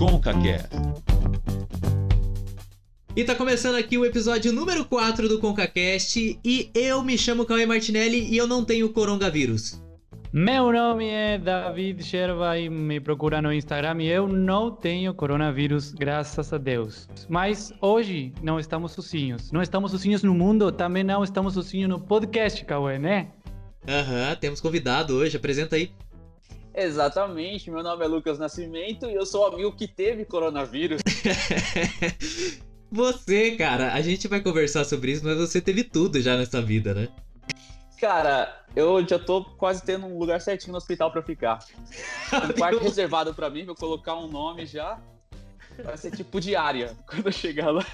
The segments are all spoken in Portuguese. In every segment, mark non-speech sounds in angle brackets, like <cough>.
ConcaCast. E tá começando aqui o episódio número 4 do ConcaCast e eu me chamo Cauê Martinelli e eu não tenho coronavírus. Meu nome é David Sherva e me procura no Instagram e eu não tenho coronavírus, graças a Deus. Mas hoje não estamos sozinhos. Não estamos sozinhos no mundo, também não estamos sozinhos no podcast, Cauê, né? Aham, temos convidado hoje, apresenta aí. Exatamente, meu nome é Lucas Nascimento e eu sou o amigo que teve coronavírus. <laughs> você, cara, a gente vai conversar sobre isso, mas você teve tudo já nessa vida, né? Cara, eu já tô quase tendo um lugar certinho no hospital pra ficar. <laughs> Um quarto reservado pra mim, vou colocar um nome já. Vai ser tipo diária <laughs> quando eu chegar lá.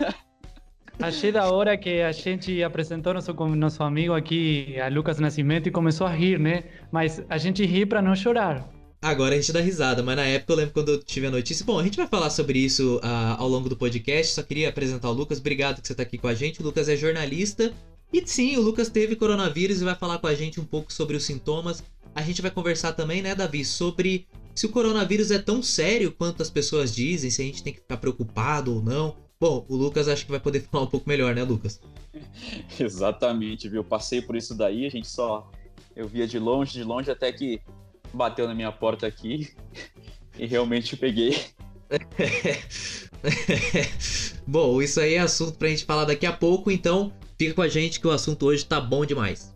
Achei da hora que a gente apresentou nosso, nosso amigo aqui, a Lucas Nascimento, e começou a rir, né? Mas a gente ri pra não chorar. Agora a gente dá risada, mas na época eu lembro quando eu tive a notícia. Bom, a gente vai falar sobre isso uh, ao longo do podcast. Só queria apresentar o Lucas. Obrigado que você tá aqui com a gente. O Lucas é jornalista e sim, o Lucas teve coronavírus e vai falar com a gente um pouco sobre os sintomas. A gente vai conversar também, né, Davi, sobre se o coronavírus é tão sério quanto as pessoas dizem, se a gente tem que ficar preocupado ou não. Bom, o Lucas acho que vai poder <laughs> falar um pouco melhor, né, Lucas? Exatamente, viu? Passei por isso daí, a gente só. Eu via de longe, de longe, até que bateu na minha porta aqui <laughs> e realmente peguei. <laughs> Bom, isso aí é assunto pra gente falar daqui a pouco, então Fica com a gente que o assunto hoje tá bom demais.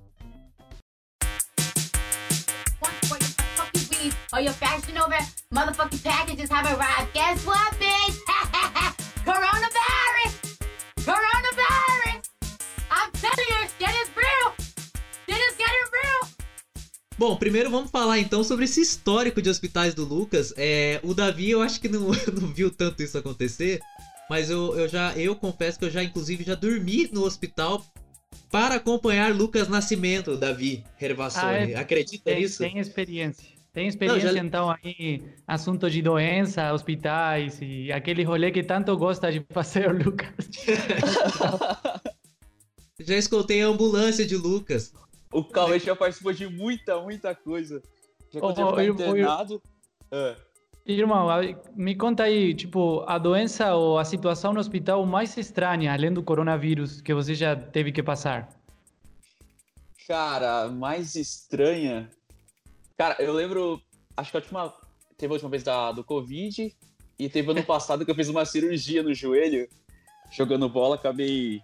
All your fashion over motherfucking packages have arrived. Guess what, bitch? <laughs> Coronavirus! Coronavirus! Bom, primeiro vamos falar então sobre esse histórico de hospitais do Lucas. É, o Davi, eu acho que não, <laughs> não viu tanto isso acontecer, mas eu, eu já eu confesso que eu já inclusive já dormi no hospital para acompanhar Lucas Nascimento, Davi Hervassoni. Ah, é, Acredita tem, nisso? Tem experiência. Tem experiência, Não, já... então, aí, assunto de doença, hospitais e aquele rolê que tanto gosta de <laughs> fazer o Lucas. <laughs> já escutei a ambulância de Lucas. O Cauê já participou de muita, muita coisa. Já oh, internado. Eu, eu... Ah. Irmão, me conta aí, tipo, a doença ou a situação no hospital mais estranha, além do coronavírus, que você já teve que passar? Cara, mais estranha. Cara, eu lembro, acho que a última. Teve a última vez da, do Covid e teve ano <laughs> passado que eu fiz uma cirurgia no joelho, jogando bola, acabei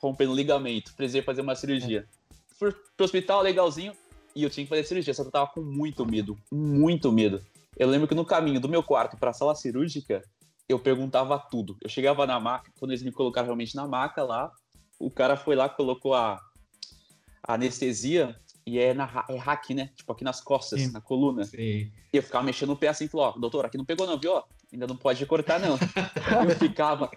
rompendo ligamento. Precisei fazer uma cirurgia. Fui pro hospital, legalzinho, e eu tinha que fazer cirurgia, só que eu tava com muito medo, muito medo. Eu lembro que no caminho do meu quarto para a sala cirúrgica, eu perguntava tudo. Eu chegava na maca, quando eles me colocaram realmente na maca lá, o cara foi lá, colocou a, a anestesia e é, na, é hack, né? Tipo, aqui nas costas, Sim. na coluna. Sim. E eu ficava mexendo no pé assim, falou, ó, doutor, aqui não pegou não, viu? Ainda não pode cortar, não. <laughs> eu ficava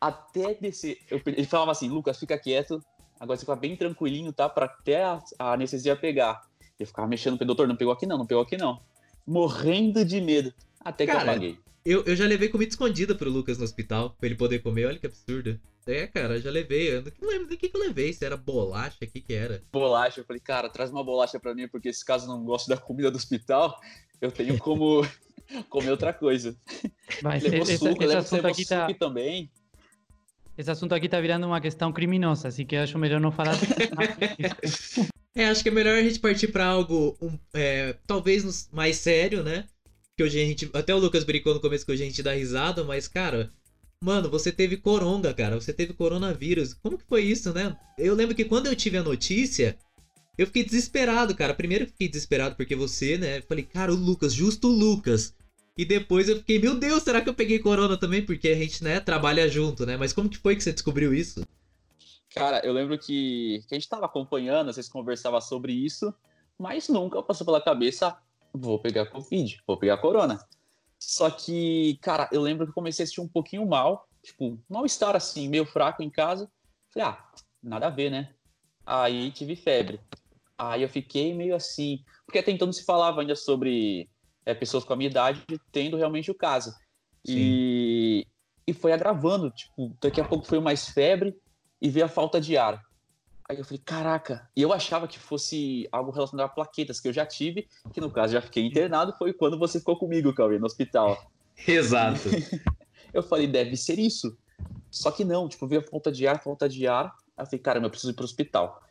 até descer. Eu, ele falava assim, Lucas, fica quieto, agora você fica bem tranquilinho, tá? Pra até a, a anestesia pegar. Eu ficava mexendo doutor, não pegou aqui não, não pegou aqui não morrendo de medo. Até que cara, eu paguei. Eu, eu já levei comida escondida pro Lucas no hospital, pra ele poder comer. Olha que absurdo. É, cara, já levei. Eu não lembro do que, que eu levei. Se era bolacha, o que, que era? Bolacha. Eu falei, cara, traz uma bolacha pra mim, porque se caso não gosto da comida do hospital, eu tenho como <laughs> comer outra coisa. Mas levou esse, suco, esse assunto aqui tá... também. Esse assunto aqui tá virando uma questão criminosa, assim que acho melhor não falar. <laughs> É, acho que é melhor a gente partir para algo um, é, talvez mais sério, né? Que hoje a gente. Até o Lucas brincou no começo que hoje a gente dá risada, mas, cara. Mano, você teve coronga, cara. Você teve coronavírus. Como que foi isso, né? Eu lembro que quando eu tive a notícia, eu fiquei desesperado, cara. Primeiro eu fiquei desesperado porque você, né? Falei, cara, o Lucas, justo o Lucas. E depois eu fiquei, meu Deus, será que eu peguei corona também? Porque a gente, né, trabalha junto, né? Mas como que foi que você descobriu isso? Cara, eu lembro que, que a gente estava acompanhando, vocês conversavam sobre isso, mas nunca passou pela cabeça, vou pegar Covid, vou pegar Corona. Só que, cara, eu lembro que comecei a sentir um pouquinho mal, tipo, mal-estar assim, meio fraco em casa. Falei, ah, nada a ver, né? Aí tive febre. Aí eu fiquei meio assim, porque até então não se falava ainda sobre é, pessoas com a minha idade tendo realmente o caso. E, e foi agravando, tipo, daqui a pouco foi mais febre, e ver a falta de ar. Aí eu falei, caraca. E eu achava que fosse algo relacionado a plaquetas que eu já tive, que no caso já fiquei internado, foi quando você ficou comigo, Cauê, no hospital. <laughs> Exato. eu falei, deve ser isso. Só que não, tipo, veio a falta de ar, falta de ar. Aí eu falei, caramba, eu preciso ir pro hospital.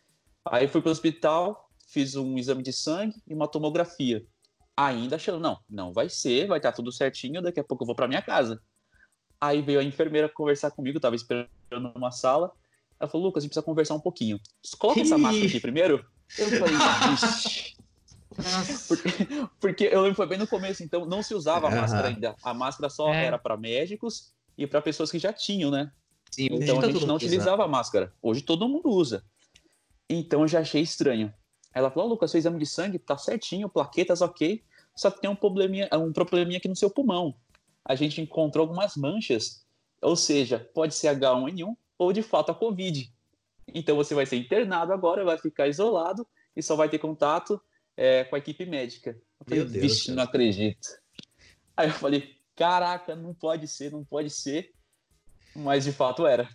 Aí fui pro hospital, fiz um exame de sangue e uma tomografia. Ainda achando, não, não vai ser, vai estar tudo certinho, daqui a pouco eu vou para minha casa. Aí veio a enfermeira conversar comigo, tava esperando numa sala. Ela falou, Lucas, a gente precisa conversar um pouquinho. Coloca essa máscara aqui primeiro. Eu falei, Ixi. Porque, porque, eu lembro que foi bem no começo, então não se usava a máscara ainda. A máscara só é. era para médicos e para pessoas que já tinham, né? Sim, então a tá gente não utilizava a máscara. Hoje todo mundo usa. Então eu já achei estranho. Ela falou, oh, Lucas, seu exame de sangue tá certinho, plaquetas ok, só que tem um probleminha, um probleminha aqui no seu pulmão. A gente encontrou algumas manchas, ou seja, pode ser H1N1 ou de fato a Covid. Então você vai ser internado agora, vai ficar isolado e só vai ter contato é, com a equipe médica. Eu falei, Meu Deus, vixe, não acredito. Aí eu falei, caraca, não pode ser, não pode ser. Mas de fato era.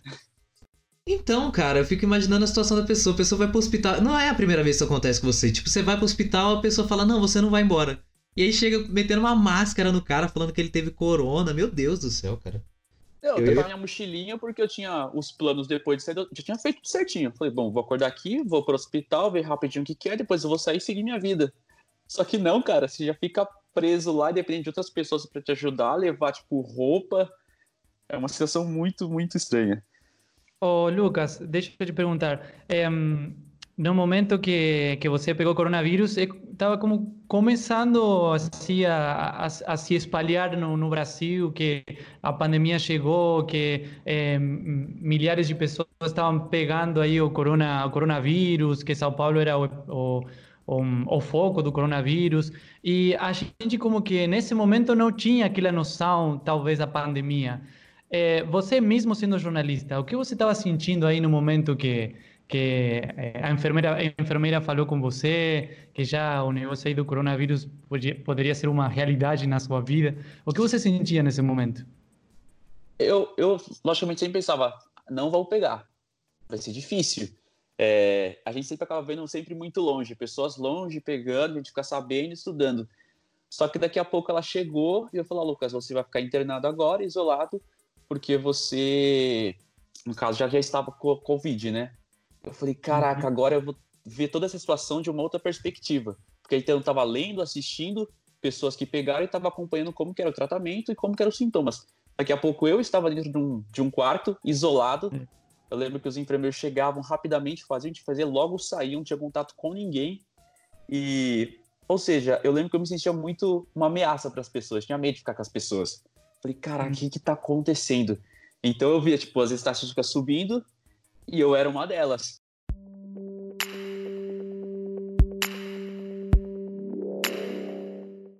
Então, cara, eu fico imaginando a situação da pessoa. A pessoa vai pro hospital. Não é a primeira vez que isso acontece com você. Tipo, você vai pro hospital, a pessoa fala, não, você não vai embora. E aí chega metendo uma máscara no cara, falando que ele teve corona. Meu Deus do céu, cara. Eu, eu tava minha mochilinha porque eu tinha os planos depois de sair. Eu já tinha feito tudo certinho. falei, bom, vou acordar aqui, vou pro hospital, ver rapidinho o que, que é, depois eu vou sair e seguir minha vida. Só que não, cara, você já fica preso lá e depende de outras pessoas para te ajudar, levar, tipo, roupa. É uma situação muito, muito estranha. Ô, Lucas, deixa eu te perguntar. É, no momento que, que você pegou coronavírus, estava como começando assim, a, a, a se espalhar no, no, Brasil, que a pandemia chegou, que é, milhares de pessoas estavam pegando aí o, corona, o coronavírus, que São Paulo era o, o o, o, foco do coronavírus e a gente como que nesse momento não tinha aquela noção talvez da pandemia é, você mesmo sendo jornalista, o que você estava sentindo aí no momento que, que é, a, enfermeira, a enfermeira falou com você, que já o negócio aí do coronavírus podia, poderia ser uma realidade na sua vida? O que você sentia nesse momento? Eu, eu logicamente, sempre pensava, não vou pegar, vai ser difícil. É, a gente sempre acaba vendo sempre muito longe, pessoas longe pegando, a gente fica sabendo, estudando. Só que daqui a pouco ela chegou e eu falei, Lucas, você vai ficar internado agora, isolado, porque você, no caso, já, já estava com a Covid, né? Eu falei, caraca, uhum. agora eu vou ver toda essa situação de uma outra perspectiva. Porque então eu estava lendo, assistindo pessoas que pegaram e estava acompanhando como que era o tratamento e como que eram os sintomas. Daqui a pouco eu estava dentro de um, de um quarto, isolado. Uhum. Eu lembro que os enfermeiros chegavam rapidamente, faziam, gente fazia, logo saíam, não tinha contato com ninguém. E, ou seja, eu lembro que eu me sentia muito uma ameaça para as pessoas, tinha medo de ficar com as pessoas. Falei, caraca, o que que tá acontecendo? Então eu via, tipo, as estatísticas subindo e eu era uma delas.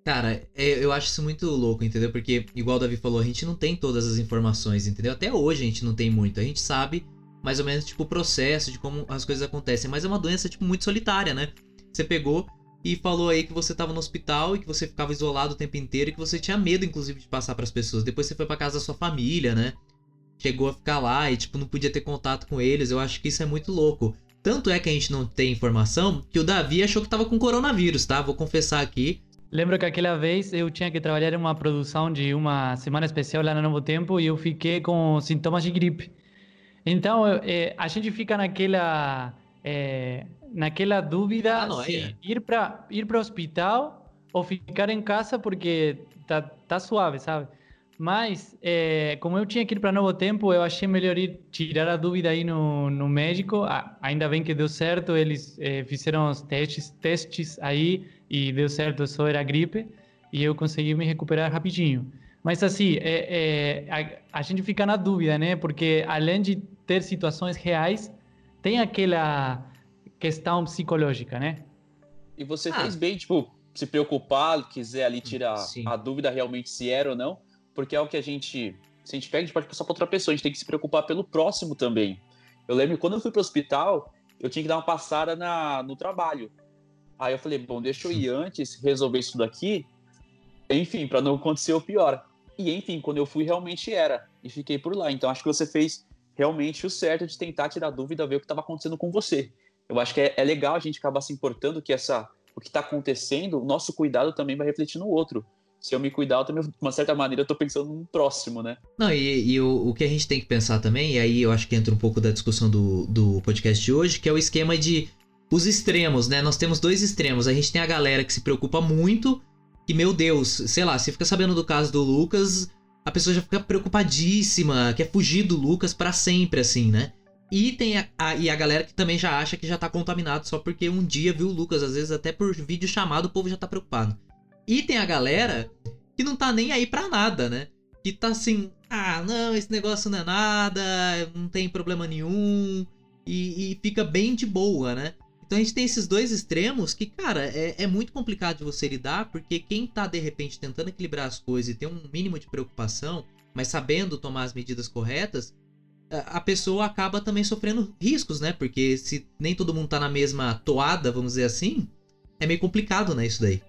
Cara, é, eu acho isso muito louco, entendeu? Porque, igual o Davi falou, a gente não tem todas as informações, entendeu? Até hoje a gente não tem muito. A gente sabe mais ou menos, tipo, o processo de como as coisas acontecem. Mas é uma doença, tipo, muito solitária, né? Você pegou, e falou aí que você estava no hospital e que você ficava isolado o tempo inteiro e que você tinha medo, inclusive, de passar para as pessoas. Depois você foi para casa da sua família, né? Chegou a ficar lá e, tipo, não podia ter contato com eles. Eu acho que isso é muito louco. Tanto é que a gente não tem informação que o Davi achou que tava com coronavírus, tá? Vou confessar aqui. Lembro que aquela vez eu tinha que trabalhar em uma produção de uma semana especial lá no Novo Tempo e eu fiquei com sintomas de gripe. Então, é, a gente fica naquela. É, naquela dúvida ah, se é. ir para ir para o hospital ou ficar em casa porque tá, tá suave, sabe? Mas, é, como eu tinha que ir para Novo Tempo, eu achei melhor ir tirar a dúvida aí no, no médico. Ah, ainda bem que deu certo, eles é, fizeram os testes, testes aí e deu certo, só era gripe. E eu consegui me recuperar rapidinho. Mas, assim, é, é a, a gente fica na dúvida, né? Porque além de ter situações reais, tem aquela questão psicológica, né? E você ah. fez bem, tipo, se preocupar, quiser ali tirar Sim. a dúvida realmente se era ou não, porque é o que a gente, se a gente pega, a gente pode passar para outra pessoa, a gente tem que se preocupar pelo próximo também. Eu lembro quando eu fui para o hospital, eu tinha que dar uma passada na, no trabalho. Aí eu falei, bom, deixa eu ir antes, resolver isso daqui, enfim, para não acontecer o pior. E enfim, quando eu fui, realmente era. E fiquei por lá. Então acho que você fez realmente o certo de tentar tirar dúvida, ver o que estava acontecendo com você eu acho que é, é legal a gente acabar se importando que essa o que está acontecendo, o nosso cuidado também vai refletir no outro. se eu me cuidar, eu também, de uma certa maneira, eu tô pensando no próximo, né? Não, e, e o, o, que a gente tem que pensar também, e aí eu acho que entra um pouco da discussão do, do podcast de hoje, que é o esquema de os extremos, né? Nós temos dois extremos. A gente tem a galera que se preocupa muito, que, meu Deus, sei lá, se fica sabendo do caso do Lucas, a pessoa já fica preocupadíssima, quer fugir do Lucas para sempre, assim, né? E tem a, a, e a galera que também já acha que já tá contaminado só porque um dia viu o Lucas, às vezes até por vídeo chamado o povo já tá preocupado. E tem a galera que não tá nem aí pra nada, né? Que tá assim, ah, não, esse negócio não é nada, não tem problema nenhum, e, e fica bem de boa, né? Então a gente tem esses dois extremos que, cara, é, é, muito complicado de você lidar, porque quem tá de repente tentando equilibrar as coisas e ter um mínimo de preocupação, mas sabendo tomar as medidas corretas, a pessoa acaba também sofrendo riscos, né? Porque se nem todo mundo tá na mesma toada, vamos dizer assim, é meio complicado, né, isso daí.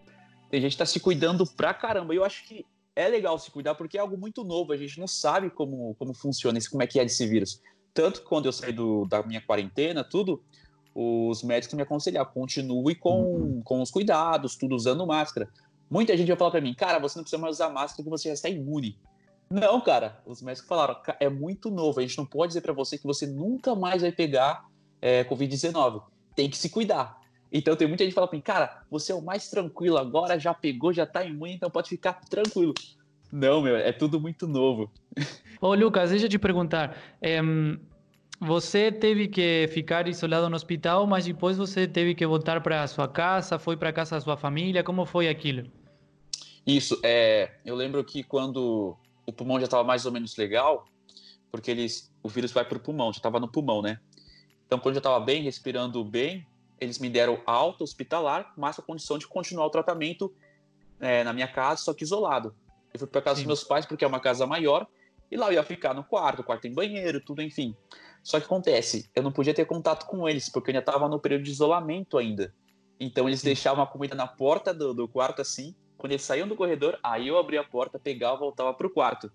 Tem gente que tá se cuidando pra caramba. E eu acho que é legal se cuidar porque é algo muito novo. A gente não sabe como, como funciona isso, como é que é esse vírus. Tanto que quando eu saí do, da minha quarentena, tudo, os médicos me aconselharam, continue com, uhum. com os cuidados, tudo usando máscara. Muita gente vai falar para mim, cara, você não precisa mais usar máscara que você já está imune. Não, cara, os médicos falaram, é muito novo, a gente não pode dizer para você que você nunca mais vai pegar é, Covid-19. Tem que se cuidar. Então tem muita gente que fala pra mim, cara, você é o mais tranquilo agora, já pegou, já tá imune, então pode ficar tranquilo. Não, meu, é tudo muito novo. Ô, Lucas, deixa eu te perguntar. É, você teve que ficar isolado no hospital, mas depois você teve que voltar para sua casa, foi para casa da sua família, como foi aquilo? Isso, é, eu lembro que quando o pulmão já estava mais ou menos legal, porque eles, o vírus vai para o pulmão, já estava no pulmão, né? Então, quando eu estava bem, respirando bem, eles me deram alta hospitalar, mas a condição de continuar o tratamento é, na minha casa, só que isolado. Eu fui para casa Sim. dos meus pais, porque é uma casa maior, e lá eu ia ficar no quarto, o quarto tem banheiro, tudo, enfim. Só que acontece, eu não podia ter contato com eles, porque eu ainda estava no período de isolamento ainda. Então eles Sim. deixavam a comida na porta do, do quarto assim, quando eles saíam do corredor, aí eu abria a porta, pegava voltava para o quarto.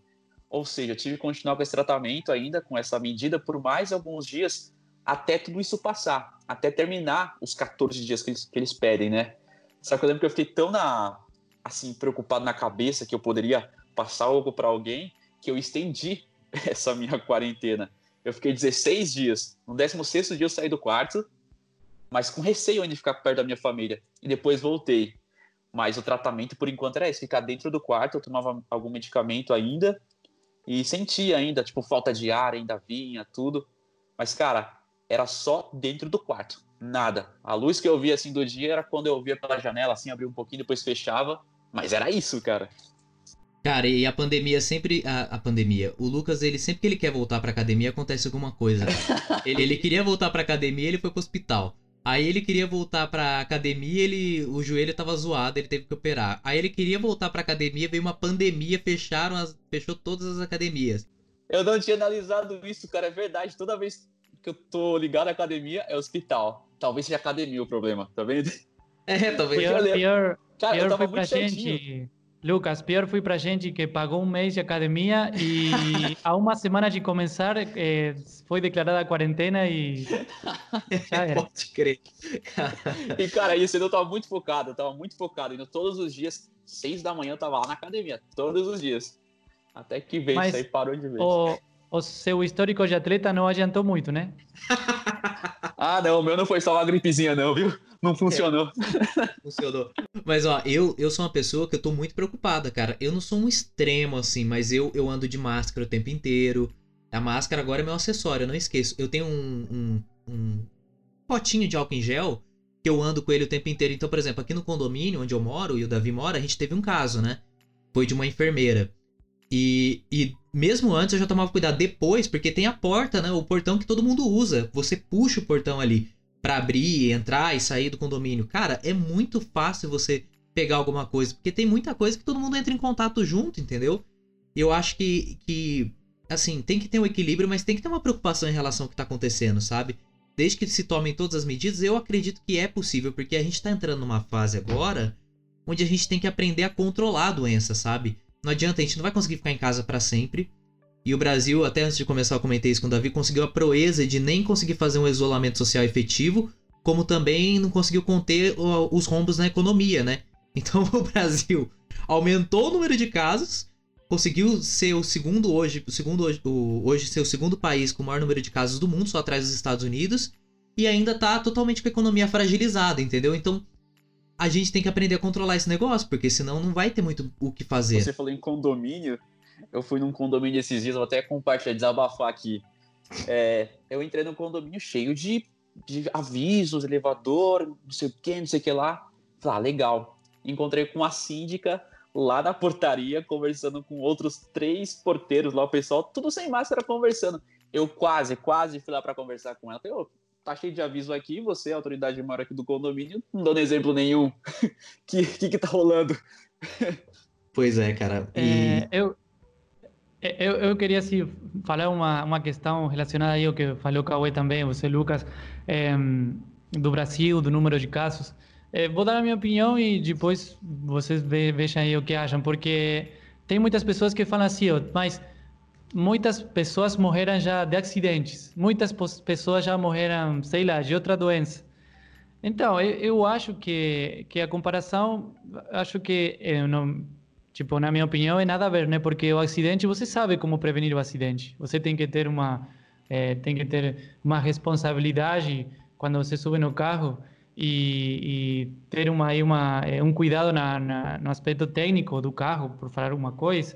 Ou seja, eu tive que continuar com esse tratamento ainda, com essa medida, por mais alguns dias, até tudo isso passar, até terminar os 14 dias que eles, que eles pedem, né? Só que eu lembro que eu fiquei tão na, assim, preocupado na cabeça que eu poderia passar algo para alguém, que eu estendi <laughs> essa minha quarentena. Eu fiquei 16 dias. No 16 dia eu saí do quarto, mas com receio ainda de ficar perto da minha família. E depois voltei. Mas o tratamento, por enquanto, era esse: ficar dentro do quarto. Eu tomava algum medicamento ainda e sentia ainda, tipo, falta de ar ainda vinha, tudo. Mas, cara, era só dentro do quarto, nada. A luz que eu via assim do dia era quando eu via pela janela, assim, abria um pouquinho, depois fechava. Mas era isso, cara. Cara, e a pandemia sempre. A, a, pandemia. O Lucas, ele sempre que ele quer voltar pra academia, acontece alguma coisa. <laughs> ele, ele queria voltar pra academia, ele foi pro hospital. Aí ele queria voltar pra academia, ele o joelho tava zoado, ele teve que operar. Aí ele queria voltar pra academia, veio uma pandemia, fecharam as, fechou todas as academias. Eu não tinha analisado isso, cara, é verdade. Toda vez que eu tô ligado à academia é hospital. Talvez seja academia o problema, tá vendo? <laughs> É, talvez. Pior, pior, cara, pior eu tava foi pra gente. Lucas, pior foi pra gente que pagou um mês de academia e há uma semana de começar eh, foi declarada a quarentena e <laughs> já era. Pode crer. e cara, isso eu tava muito focado, eu tava muito focado, indo todos os dias, seis da manhã eu tava lá na academia, todos os dias. Até que veio Mas, isso aí parou de vez. O, o seu histórico de atleta não adiantou muito, né? <laughs> ah, não, o meu não foi só uma gripezinha, não, viu? Não funcionou. É, <laughs> funcionou. Mas, ó, eu, eu sou uma pessoa que eu tô muito preocupada, cara. Eu não sou um extremo, assim, mas eu, eu ando de máscara o tempo inteiro. A máscara agora é meu acessório, eu não esqueço. Eu tenho um, um, um potinho de álcool em gel que eu ando com ele o tempo inteiro. Então, por exemplo, aqui no condomínio onde eu moro e o Davi mora, a gente teve um caso, né? Foi de uma enfermeira. E, e mesmo antes eu já tomava cuidado. Depois, porque tem a porta, né? O portão que todo mundo usa. Você puxa o portão ali para abrir, entrar e sair do condomínio. Cara, é muito fácil você pegar alguma coisa, porque tem muita coisa que todo mundo entra em contato junto, entendeu? Eu acho que, que assim, tem que ter um equilíbrio, mas tem que ter uma preocupação em relação ao que tá acontecendo, sabe? Desde que se tomem todas as medidas, eu acredito que é possível, porque a gente tá entrando numa fase agora onde a gente tem que aprender a controlar a doença, sabe? Não adianta, a gente não vai conseguir ficar em casa para sempre. E o Brasil, até antes de começar, eu comentei isso com o Davi, conseguiu a proeza de nem conseguir fazer um isolamento social efetivo, como também não conseguiu conter os rombos na economia, né? <laughs> Então o Brasil aumentou o número de casos, conseguiu ser o segundo hoje, o segundo hoje, o, hoje ser o segundo país com o maior número de casos do mundo, só atrás dos Estados Unidos, e ainda tá totalmente com a economia fragilizada, entendeu? Então a gente tem que aprender a controlar esse negócio, porque senão não vai ter muito o que fazer. Você falou em condomínio, eu fui num condomínio esses dias, vou até compartilhar, desabafar aqui. É, eu entrei num condomínio cheio de, de avisos, elevador, não sei o que, não sei o que lá. Falei, ah, legal. Encontrei com a síndica lá na portaria, conversando com outros três porteiros lá, o pessoal, tudo sem máscara conversando. Eu quase, quase fui lá para conversar com ela. Falei, oh, tá cheio de aviso aqui, você, autoridade maior aqui do condomínio, não dando exemplo nenhum. <laughs> que, que que tá rolando? <laughs> Pois é, cara. E... É, eu, eu, eu queria assim, falar uma, uma questão relacionada aí ao que falou o Cauê também, você, Lucas, é, do Brasil, do número de casos. É, vou dar a minha opinião e depois vocês ve, vejam aí o que acham, porque tem muitas pessoas que falam assim, mas muitas pessoas morreram já de acidentes, muitas pessoas já morreram, sei lá, de outra doença. Então, eu, eu acho que, que a comparação, acho que, não, tipo, na minha opinião, é nada a ver, né? Porque o acidente, você sabe como prevenir o acidente. Você tem que ter uma, é, tem que ter uma responsabilidade quando você sube no carro e, e ter uma, uma, é, um cuidado na, na, no aspecto técnico do carro, por falar uma coisa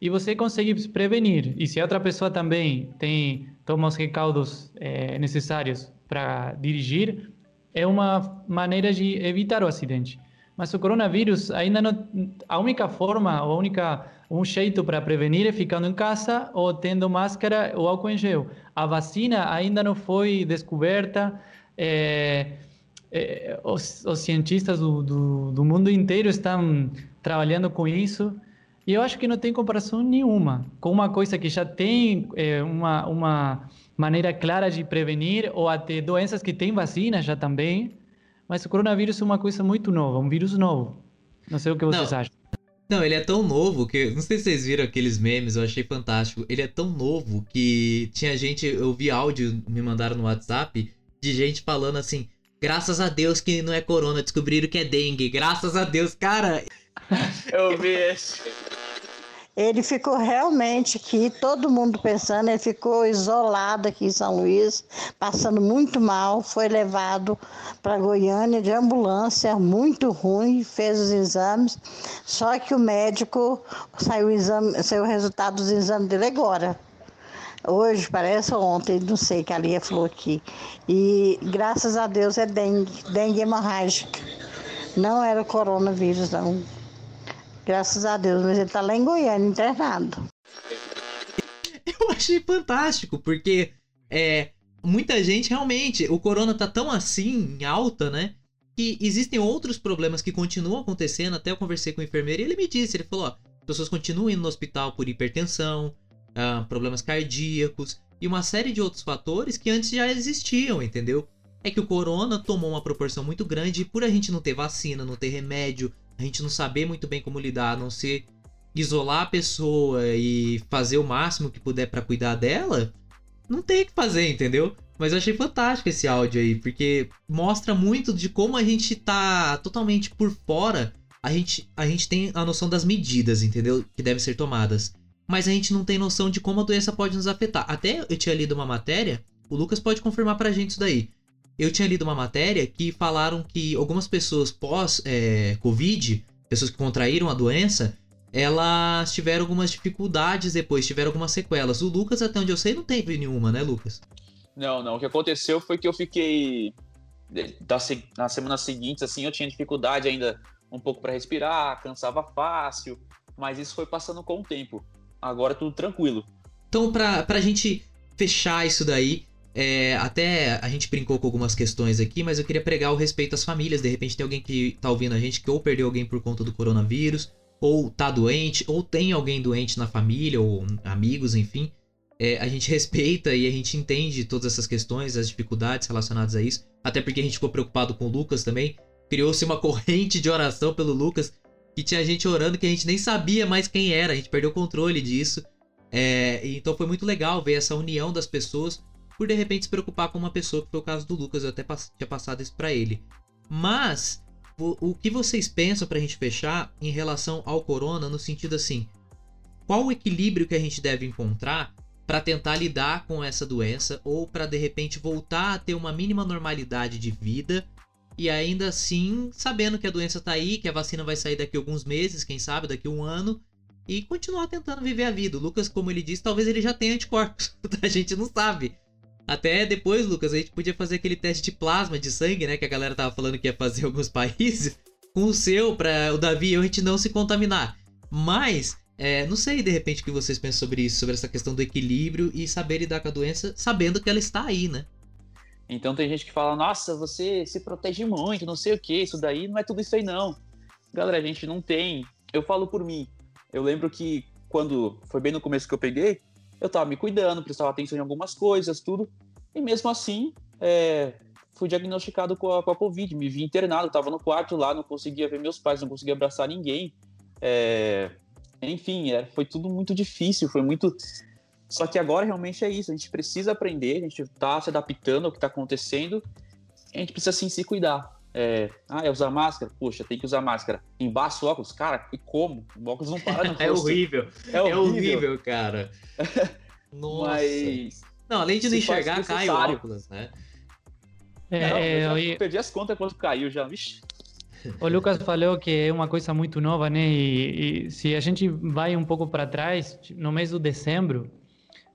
e você consegue prevenir. E se a outra pessoa também tem toma os recaudos é, necessários para dirigir, é uma maneira de evitar o acidente. Mas o coronavírus ainda não a única forma, a única um jeito para prevenir é ficando em casa ou tendo máscara ou álcool em gel. A vacina ainda não foi descoberta. É, é, os, os, cientistas do, do, do mundo inteiro estão trabalhando com isso. E eu acho que não tem comparação nenhuma com uma coisa que já tem é, uma, uma maneira clara de prevenir, ou até doenças que têm vacina já também. Mas o coronavírus é uma coisa muito nova, um vírus novo. Não sei o que vocês não. acham. Não, ele é tão novo que. Não sei se vocês viram aqueles memes, eu achei fantástico. Ele é tão novo que tinha gente. Eu vi áudio, me mandaram no WhatsApp, de gente falando assim: graças a Deus que não é corona, descobriram que é dengue. Graças a Deus, cara. eu vi esse. Ele ficou realmente aqui, todo mundo pensando, ele ficou isolado aqui em São Luís, passando muito mal, foi levado para Goiânia de ambulância, muito ruim, fez os exames, só que o médico saiu o, exame, saiu o resultado dos exames dele agora. Hoje, parece ontem, não sei, que a Lia falou aqui. E graças a Deus é dengue, dengue hemorrágica. Não era coronavírus, não. Graças a Deus, mas ele tá lá em Goiânia, internado. Eu achei fantástico, porque é, muita gente realmente, o corona tá tão assim, em alta, né? Que existem outros problemas que continuam acontecendo. Até eu conversei com o enfermeiro e ele me disse: ele falou, ó, pessoas continuam indo no hospital por hipertensão, ah, problemas cardíacos e uma série de outros fatores que antes já existiam, entendeu? É que o corona tomou uma proporção muito grande e por a gente não ter vacina, não ter remédio, a gente não saber muito bem como lidar, a não ser isolar a pessoa e fazer o máximo que puder para cuidar dela, não tem o que fazer, entendeu? Mas eu achei fantástico esse áudio aí, porque mostra muito de como a gente tá totalmente por fora. A gente, a gente tem a noção das medidas, entendeu? Que devem ser tomadas. Mas a gente não tem noção de como a doença pode nos afetar. Até eu tinha lido uma matéria, o Lucas pode confirmar pra gente isso daí eu tinha lido uma matéria que falaram que algumas pessoas pós-Covid, é, pessoas que contraíram a doença, elas tiveram algumas dificuldades depois, tiveram algumas sequelas. O Lucas, até onde eu sei, não teve nenhuma, né, Lucas? Não, não. O que aconteceu foi que eu fiquei. Na semana seguinte, assim, eu tinha dificuldade ainda um pouco para respirar, cansava fácil, mas isso foi passando com o tempo. Agora tudo tranquilo. Então, pra, pra gente fechar isso daí, é, até a gente brincou com algumas questões aqui, mas eu queria pregar o respeito às famílias. De repente tem alguém que tá ouvindo a gente que ou perdeu alguém por conta do coronavírus, ou tá doente, ou tem alguém doente na família, ou amigos, enfim. É, a gente <laughs> respeita e a gente entende todas essas questões, as dificuldades relacionadas a isso. Até porque a gente ficou preocupado com o Lucas também. Criou-se uma <laughs> corrente de oração pelo Lucas, que tinha gente orando que a gente nem sabia mais quem era, a gente perdeu o controle disso. É, então foi muito legal ver essa união das pessoas por de repente se preocupar com uma pessoa, que foi o caso do Lucas, eu até tinha passado isso para ele. Mas o que vocês pensam pra gente fechar em relação ao corona, no sentido assim, qual o equilíbrio que a gente deve encontrar para tentar lidar com essa doença ou para de repente voltar a ter uma mínima normalidade de vida e ainda assim sabendo que a doença tá aí, que a vacina vai sair daqui a alguns meses, quem sabe daqui a um ano e continuar tentando viver a vida. O Lucas, como ele disse, talvez ele já tenha anticorpos, <laughs> a gente não sabe. Até depois, Lucas, a gente podia fazer aquele teste de plasma de sangue, né, que a galera tava falando que ia fazer em alguns <laughs> países, com o seu para o Davi e eu a gente não se contaminar. Mas é, não sei, de repente, o que vocês pensam sobre isso, sobre essa questão do equilíbrio e saber lidar com a doença, sabendo que ela está aí, né? Então tem gente que fala, nossa, você se protege muito, não sei o que, isso daí não é tudo isso aí não. Galera, a gente não tem. Eu falo por mim. Eu lembro que quando foi bem no começo que eu peguei, eu tava me cuidando, prestava atenção em algumas coisas, tudo. E mesmo assim, é, fui diagnosticado com a, com a Covid, me vi internado, tava no quarto lá, não conseguia ver meus pais, não conseguia abraçar ninguém. É, enfim, é, foi tudo muito difícil, foi muito. Só que agora realmente é isso, a gente precisa aprender, a gente tá se adaptando ao que tá acontecendo, a gente precisa sim se cuidar. É, ah, é usar máscara? Poxa, tem que usar máscara. Embaixo o óculos? Cara, e como? O óculos não para no <laughs> é horrível. É horrível. É horrível, cara. <laughs> Nossa. Mas... Não, além de não enxergar, cai o óculos, né? É, não, eu, eu, perdi as contas quando caiu já, vixi. O Lucas falou que é uma coisa muito nova, né? E, e se a gente vai um pouco para trás, no mês de dezembro,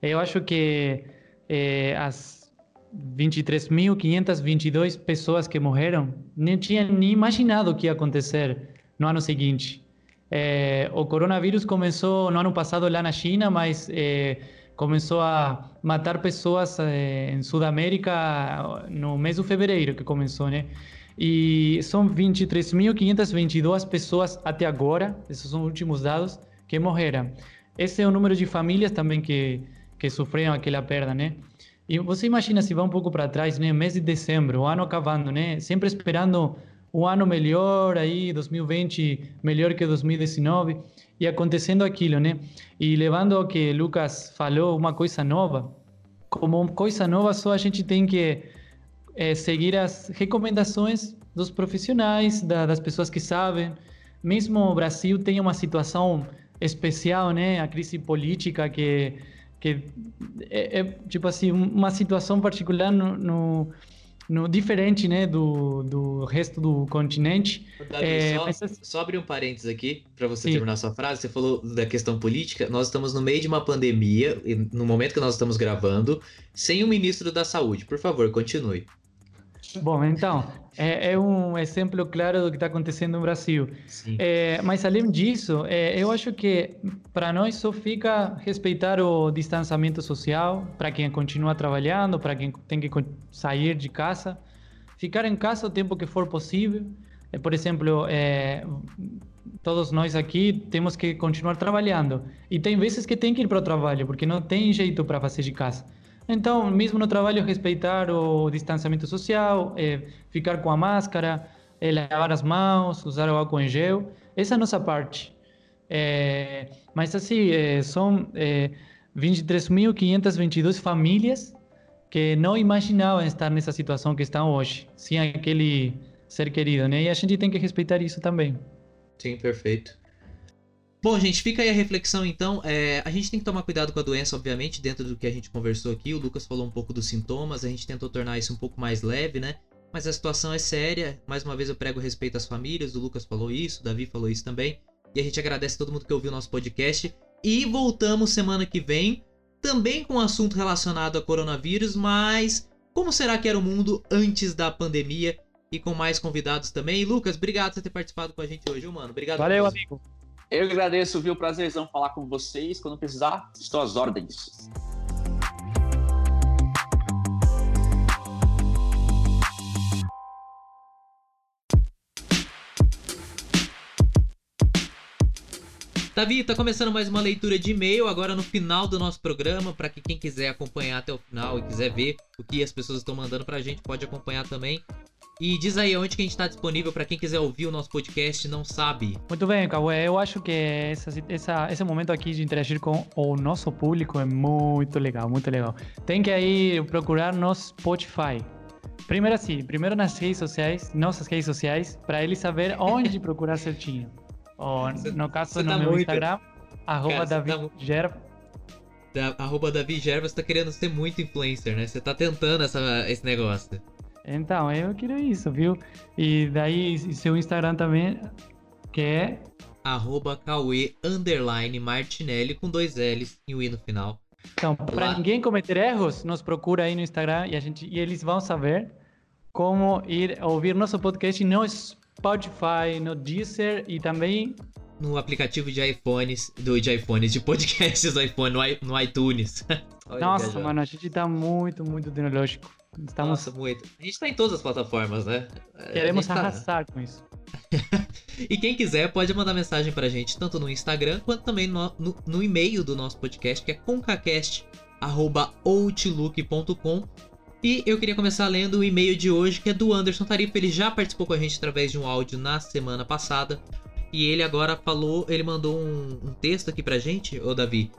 eu acho que é, as 23.522 pessoas que morreram nem tinham nem imaginado o que ia acontecer no ano seguinte. É, o coronavírus começou no ano passado lá na China, mas é, começou a matar pessoas em Sudamérica no mês de fevereiro que começou, né? E são 23.522 pessoas até agora, esses são os últimos dados, que morreram. Esse é o número de famílias também que, que sofreram aquela perda, né? E você imagina se vai um pouco para trás, né? Mês de dezembro, o ano acabando, né? Sempre esperando um ano melhor, aí 2020 melhor que 2019, e acontecendo aquilo, né? E levando ao que Lucas falou, uma coisa nova, como coisa nova só a gente tem que é, seguir as recomendações dos profissionais, da, das pessoas que sabem. Mesmo o Brasil tem uma situação especial, né? A crise política que que é, é tipo assim uma situação particular no, no, no, diferente, né, do, do resto do continente. Davi, é, só, mas... só abrir um parênteses aqui para você Sim. terminar sua frase. Você falou da questão política. Nós estamos no meio de uma pandemia, no momento que nós estamos gravando, sem o ministro da Saúde. Por favor, continue. Bom, então, é, é, um exemplo claro do que está acontecendo no Brasil. É, mas, além disso, é, eu acho que para nós só fica respeitar o distanciamento social, para quem continua trabalhando, para quem tem que sair de casa, ficar em casa o tempo que for possível. É, por exemplo, é, todos nós aqui temos que continuar trabalhando. E tem vezes que tem que ir para o trabalho, porque não tem jeito para fazer de casa. Então, mesmo no trabalho, respeitar o distanciamento social, é, ficar com a máscara, é, lavar as mãos, usar o álcool em gel. Essa é a nossa parte. É, mas, assim, são 23.522 famílias que não imaginavam estar nessa situação que estão hoje, sem aquele ser querido, né? E a gente tem que respeitar isso também. Sim, perfeito. Bom, gente, fica aí a reflexão então. É, a gente tem que tomar cuidado com a doença, obviamente, dentro do que a gente conversou aqui. O Lucas falou um pouco dos sintomas, a gente tentou tornar isso um pouco mais leve, né? Mas a situação é séria. Mais uma vez eu prego respeito às famílias. O Lucas falou isso, o Davi falou isso também. E a gente agradece a todo mundo que ouviu o nosso podcast. E voltamos semana que vem, também com um assunto relacionado a coronavírus, mas como será que era o mundo antes da pandemia? E com mais convidados também. E Lucas, obrigado por ter participado com a gente hoje, mano. Obrigado. Valeu, amigo. Eu agradeço, viu? Prazerzão falar com vocês. Quando precisar, estou às ordens. Davi, tá começando mais uma leitura de e-mail agora no final do nosso programa, para que quem quiser acompanhar até o final e quiser ver o que as pessoas estão mandando pra gente, pode acompanhar também. E diz aí onde que a gente está disponível para quem quiser ouvir o nosso podcast e não sabe. Muito bem, Cauê. Eu acho que essa, essa, esse momento aqui de interagir com o nosso público é muito legal, muito legal. Tem que aí procurar no Spotify. primeiro assim, primeiro nas redes sociais, nossas redes sociais, para ele saber <laughs> onde procurar certinho. Ou, no caso, no tá meu muito... Instagram, arroba Cara, Davi tá... Gerva. Da, arroba Davi Gerva, você tá querendo ser muito influencer, né? Você tá tentando essa, esse negócio. Então, eu queria isso, viu? E daí, seu Instagram também, que é... Arroba Cauê, underline, Martinelli, com dois L's e o I no final. Então, para ninguém cometer erros, nos procura aí no Instagram e, a gente, e eles vão saber como ir ouvir nosso podcast no Spotify, no Deezer e também no aplicativo de iPhones, do, de iPhones, de podcasts do iPhone, no, no iTunes. <laughs> Nossa, mano, a gente tá muito, muito tecnológico. Estamos... Nossa, muito. A gente tá em todas as plataformas, né? Queremos tá- arrasar com isso. <laughs> e quem quiser pode mandar mensagem pra gente, tanto no Instagram quanto também no, no, no e-mail do nosso podcast, que é concacast.outlook.com. E eu queria começar lendo o e-mail de hoje, que é do Anderson Tarifa. Ele já participou com a gente através de um áudio na semana passada. E ele agora falou, ele mandou um, um texto aqui pra gente, ô Davi,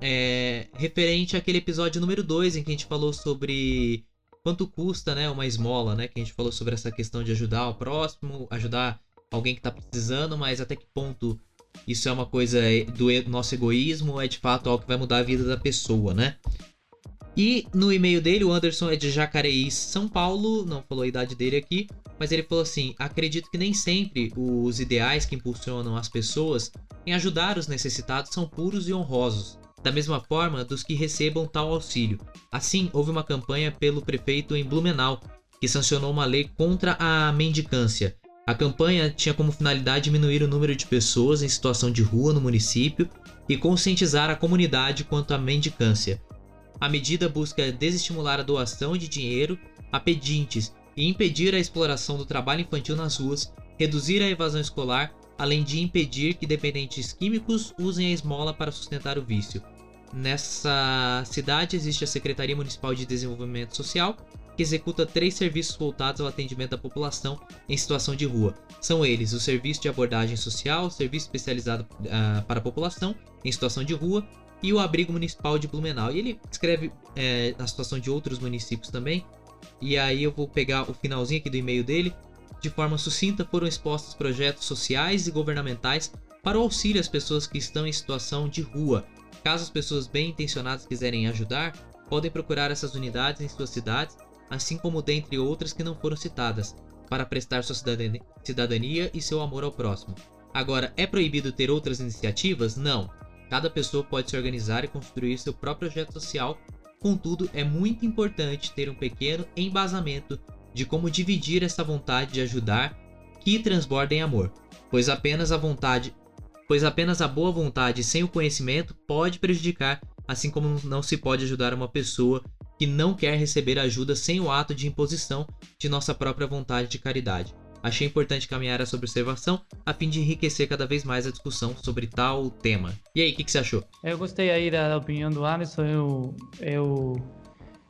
é, referente àquele episódio número 2 em que a gente falou sobre quanto custa, né, uma esmola, né, que a gente falou sobre essa questão de ajudar o próximo, ajudar alguém que tá precisando, mas até que ponto isso é uma coisa do nosso egoísmo ou é de fato algo que vai mudar a vida da pessoa, né? E no e-mail dele, o Anderson é de Jacareí, São Paulo, não falou a idade dele aqui, mas ele falou assim: acredito que nem sempre os ideais que impulsionam as pessoas em ajudar os necessitados são puros e honrosos, da mesma forma dos que recebam tal auxílio. Assim, houve uma campanha pelo prefeito em Blumenau que sancionou uma lei contra a mendicância. A campanha tinha como finalidade diminuir o número de pessoas em situação de rua no município e conscientizar a comunidade quanto à mendicância. A medida busca desestimular a doação de dinheiro a pedintes e impedir a exploração do trabalho infantil nas ruas, reduzir a evasão escolar, além de impedir que dependentes químicos usem a esmola para sustentar o vício. Nessa cidade existe a Secretaria Municipal de Desenvolvimento Social, que executa três serviços voltados ao atendimento da população em situação de rua. São eles o Serviço de Abordagem Social, Serviço Especializado uh, para a População em Situação de Rua e o Abrigo Municipal de Blumenau. E ele escreve é, a situação de outros municípios também. E aí eu vou pegar o finalzinho aqui do e-mail dele. De forma sucinta, foram expostos projetos sociais e governamentais para o auxílio às pessoas que estão em situação de rua. Caso as pessoas bem intencionadas quiserem ajudar, podem procurar essas unidades em suas cidades, assim como dentre outras que não foram citadas, para prestar sua cidadania e seu amor ao próximo. Agora, é proibido ter outras iniciativas? Não. Cada pessoa pode se organizar e construir seu próprio projeto social, contudo, é muito importante ter um pequeno embasamento de como dividir essa vontade de ajudar que transborda em amor, pois apenas a vontade, pois apenas a boa vontade sem o conhecimento pode prejudicar, assim como não se pode ajudar uma pessoa que não quer receber ajuda sem o ato de imposição de nossa própria vontade de caridade. Achei importante caminhar essa observação a fim de enriquecer cada vez mais a discussão sobre tal tema. E aí, o que, que, você achou? Eu gostei aí da opinião do Anderson. Eu, eu,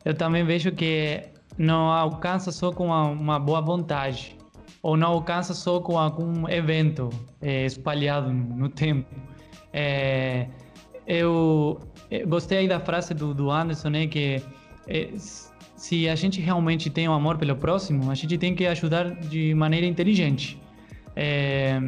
eu também vejo que não alcança só com uma, uma boa vontade, ou não alcança só com algum evento é, espalhado no tempo. É, eu, eu, gostei da frase do, do Anderson, né, que é, se a gente realmente tem um amor pelo próximo, a gente tem que ajudar de maneira inteligente. É,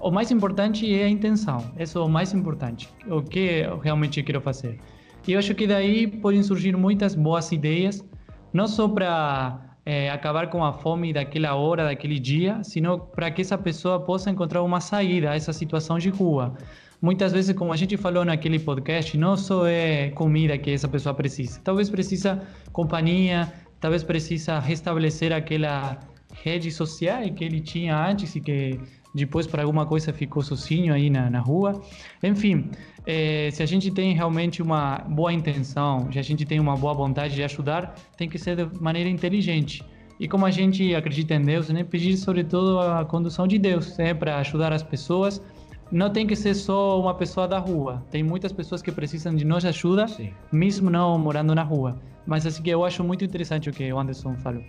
o mais importante é a intenção. Isso é o mais importante. O que eu realmente quero fazer. E eu acho que daí podem surgir muitas boas ideias, não só para é, acabar com a fome daquela hora, daquele dia, sino para que essa pessoa possa encontrar uma saída a essa situação de rua muitas vezes, como a gente falou naquele podcast, não só é comida que essa pessoa precisa. Talvez precisa companhia, talvez precisa restabelecer aquela rede social que ele tinha antes e que depois por alguma coisa ficou sozinho aí na, na rua. Enfim, é, se a gente tem realmente uma boa intenção, se a gente tem uma boa vontade de ajudar, tem que ser de maneira inteligente. E como a gente acredita em Deus, né, pedir sobretudo a condução de Deus né, para ajudar as pessoas não tem que ser só uma pessoa da rua. Tem muitas pessoas que precisam de nossa ajuda, Sim. mesmo não morando na rua. Mas assim que eu acho muito interessante o que o Anderson falou.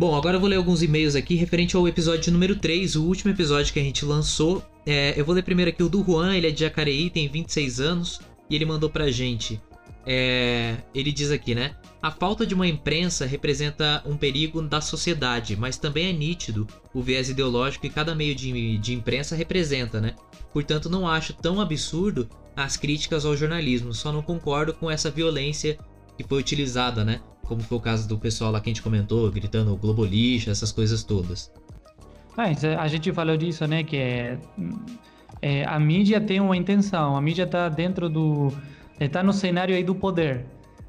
Bom, agora eu vou ler alguns e-mails aqui referente ao episódio número 3, o último episódio que a gente lançou. É, eu vou ler primeiro aqui o do Juan, ele é de Jacareí, tem 26 anos, e ele mandou pra gente. é, ele diz aqui, né? A falta de uma imprensa representa um perigo da sociedade, mas também é nítido o viés ideológico que cada meio de, de imprensa representa, né? Portanto, não acho tão absurdo as críticas ao jornalismo, só não concordo com essa violência que foi utilizada, né? Como foi o caso do pessoal lá que a gente comentou, gritando globolixo, essas coisas todas. Mas a gente falou disso, né? Que é, é, a mídia tem uma intenção, a mídia está dentro do. está no cenário aí do poder.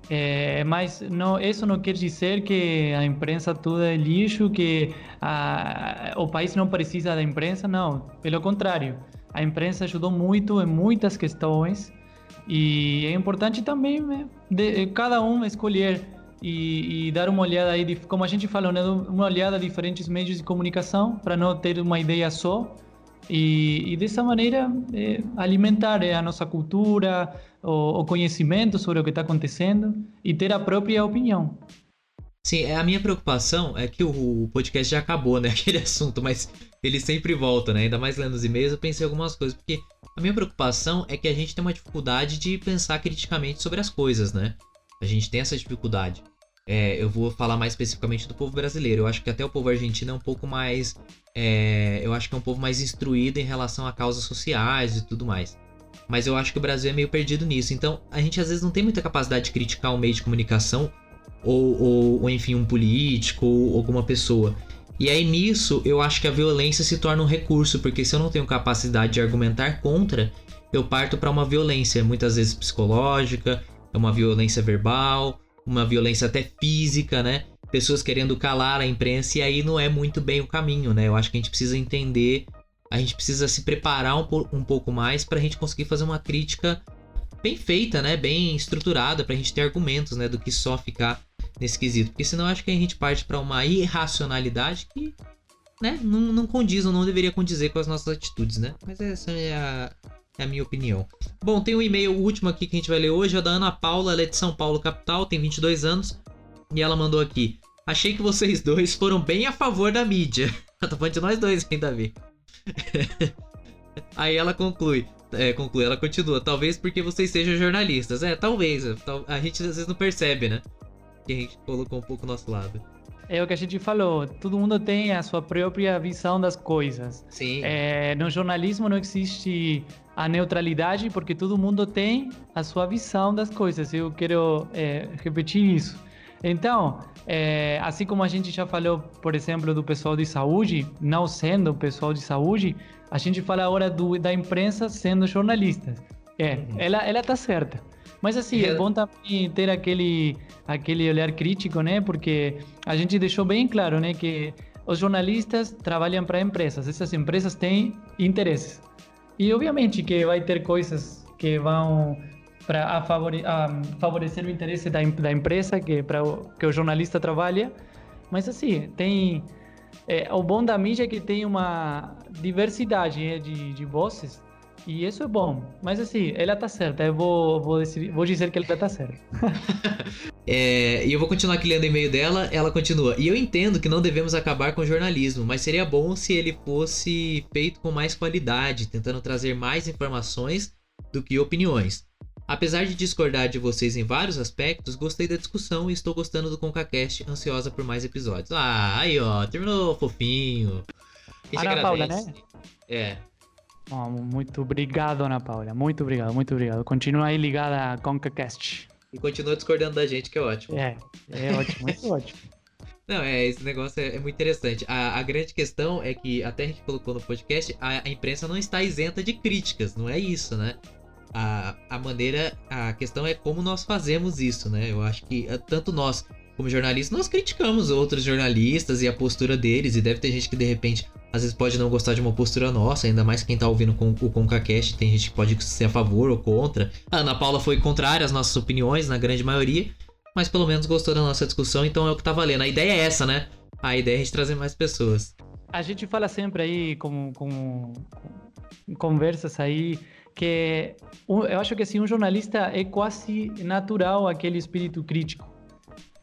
É, mas não, isso não quer dizer que a imprensa tudo é lixo, que a, o país não precisa da imprensa, não. Pelo contrário, a imprensa ajudou muito em muitas questões e é importante também né, de, cada um escolher e, e, dar uma olhada aí, de, como a gente falou, né, uma olhada a diferentes meios de comunicação para não ter uma ideia só e, e dessa maneira é, alimentar é, a nossa cultura, o, o conhecimento sobre o que está acontecendo e ter a própria opinião. Sim, é, a minha preocupação é que o, podcast já acabou, né? <laughs> Aquele assunto, mas ele sempre volta, né? Ainda mais lendo os e-mails, eu pensei algumas coisas, porque a minha preocupação é que a gente tem uma dificuldade de pensar criticamente sobre as coisas, né? A gente tem essa dificuldade. É, eu vou falar mais especificamente do povo brasileiro. Eu acho que até o povo argentino é um pouco mais. É, eu acho que é um povo mais instruído em relação a causas sociais e tudo mais. Mas eu acho que o Brasil é meio perdido nisso. Então, a gente às vezes não tem muita capacidade de criticar um meio de comunicação ou, ou, ou enfim, um político ou alguma pessoa. E aí nisso eu acho que a violência se torna um recurso, porque se eu não tenho capacidade de argumentar contra, eu parto para uma violência, muitas vezes psicológica, é uma violência verbal, uma violência até física, né? Pessoas querendo calar a imprensa e aí não é muito bem o caminho, né? Eu acho que a gente precisa entender, a gente precisa se preparar um, um pouco mais para a gente conseguir fazer uma crítica bem feita, né? Bem estruturada, para a gente ter argumentos, né? Do que só ficar nesse quesito. Porque senão acho que a gente parte para uma irracionalidade que né, não, não condiz ou não deveria condizer com as nossas atitudes, né? Mas essa é a, é a minha opinião. Bom, tem um e-mail último aqui que a gente vai ler hoje, é da Ana Paula, ela é de São Paulo, capital, tem 22 anos. E ela mandou aqui: Achei que vocês dois foram bem a favor da mídia. <laughs> Tô falando de nós dois, hein, Davi? <laughs> Aí ela conclui, é, conclui, ela continua, talvez porque vocês sejam jornalistas. É, talvez. A gente às vezes não percebe, né? que a gente colocou um pouco o nosso lado. É o que a gente falou, todo mundo tem a sua própria visão das coisas. Sim. É, no jornalismo não existe a neutralidade porque todo mundo tem a sua visão das coisas. Eu quero é, repetir isso. Então, é, assim como a gente já falou, por exemplo, do pessoal de saúde, não sendo pessoal de saúde, a gente fala agora do, da imprensa sendo jornalistas. É, uhum. ela, ela tá certa. Mas assim, é, é bom também ter aquele, aquele olhar crítico, né? Porque a gente deixou bem claro, né? Que os jornalistas trabalham para empresas, essas empresas têm interesses. E obviamente que vai ter coisas que vão para favore, favorecer o interesse da, da empresa que para que o jornalista trabalha, mas assim tem é, o bom da mídia é que tem uma diversidade né, de, de vozes e isso é bom. Mas assim, ela tá certa. Eu vou, vou, decidir, vou dizer que ela tá certa. <laughs> é, e eu vou continuar aqui lendo o e-mail dela. Ela continua. E eu entendo que não devemos acabar com o jornalismo, mas seria bom se ele fosse feito com mais qualidade, tentando trazer mais informações do que opiniões. Apesar de discordar de vocês em vários aspectos, gostei da discussão e estou gostando do ConcaCast, ansiosa por mais episódios. Ah, aí ó, terminou fofinho. Ana Paula, né? É, Oh, muito obrigado, Ana Paula. Muito obrigado, muito obrigado. Continua aí ligada a ConcaCast. E continua discordando da gente, que é ótimo. É, é ótimo, muito <laughs> ótimo. Não, é, esse negócio é, é muito interessante. A, a, grande questão é que, até a gente colocou no podcast, a, a, imprensa não está isenta de críticas, não é isso, né? A, a maneira, a questão é como nós fazemos isso, né? Eu acho que eh, tanto nós como jornalistas, nós criticamos outros jornalistas e a postura deles, e deve ter gente que de repente às vezes pode não gostar de uma postura nossa, ainda mais quem tá ouvindo com o ConcaCast, tem gente que pode ser a favor ou contra. A Ana Paula foi contrária às nossas opiniões, na grande maioria, mas pelo menos gostou da nossa discussão, então é o que tá valendo. A ideia é essa, né? A ideia é a gente trazer mais pessoas. A gente fala sempre aí com, conversas aí que eu acho que assim, um jornalista é quase natural aquele espírito crítico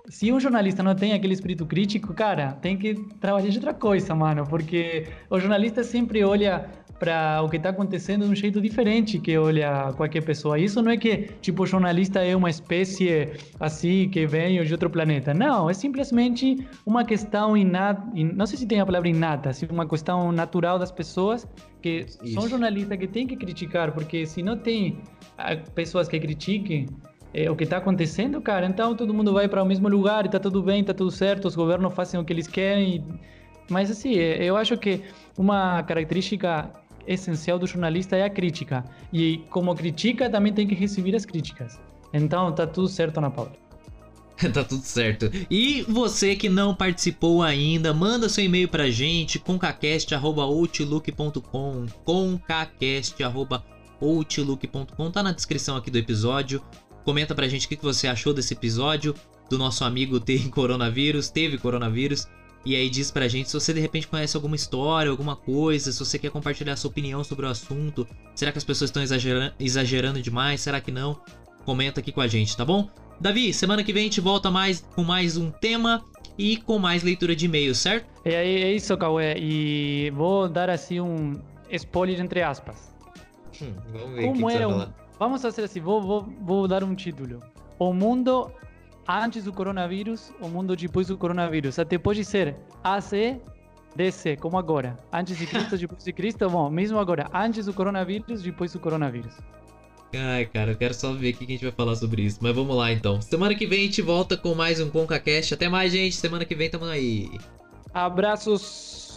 se um jornalista não tem aquele espírito crítico, cara, tem que trabalhar de outra coisa, mano, porque o jornalista sempre olha para o que está acontecendo de um jeito diferente que olha qualquer pessoa. Isso não é que, tipo, o jornalista é uma espécie assim que vem de outro planeta. Não, é simplesmente uma questão inata, não sei se tem a palavra inata, assim, uma questão natural das pessoas que Isso. são jornalistas que têm que criticar, porque se não tem ah, pessoas que critiquem, é, o que está acontecendo, cara, então todo mundo vai para o mesmo lugar e está tudo bem, está tudo certo, os governos fazem o que eles querem. E... Mas assim, é, eu acho que uma característica essencial do jornalista é a crítica. E como critica, também tem que receber as críticas. Então tá tudo certo na pauta. <laughs> tá tudo certo. E você que não participou ainda, manda seu e-mail pra gente, concacast.outlook.com, concacast.outlook.com, tá na descrição aqui do episódio. Comenta pra gente o que você achou desse episódio, do nosso amigo <laughs> ter coronavírus, teve coronavírus. E aí diz pra gente se você de repente conhece alguma história, alguma coisa, se você quer compartilhar sua opinião sobre o assunto. Será que as pessoas estão exagerando, exagerando demais? Será que não? Comenta aqui com a gente, tá bom? Davi, semana que vem a gente volta mais com mais um tema e com mais leitura de e-mails, certo? É, é isso, Cauê. E vou dar assim um spoiler entre aspas. Hum, vamos ver Como que era um... Vamos fazer assim, vou, vou, vou dar um título. O mundo antes do coronavírus, o mundo depois do coronavírus. Até pode ser AC, DC, como agora. Antes de Cristo, <laughs> depois de Cristo. Bom, mesmo agora, antes do coronavírus, depois do coronavírus. Ai, cara, eu quero só ver o que a gente vai falar sobre isso. Mas vamos lá então. Semana que vem a gente volta com mais um ConcaCast. Até mais, gente. Semana que vem tamo aí. Abraços.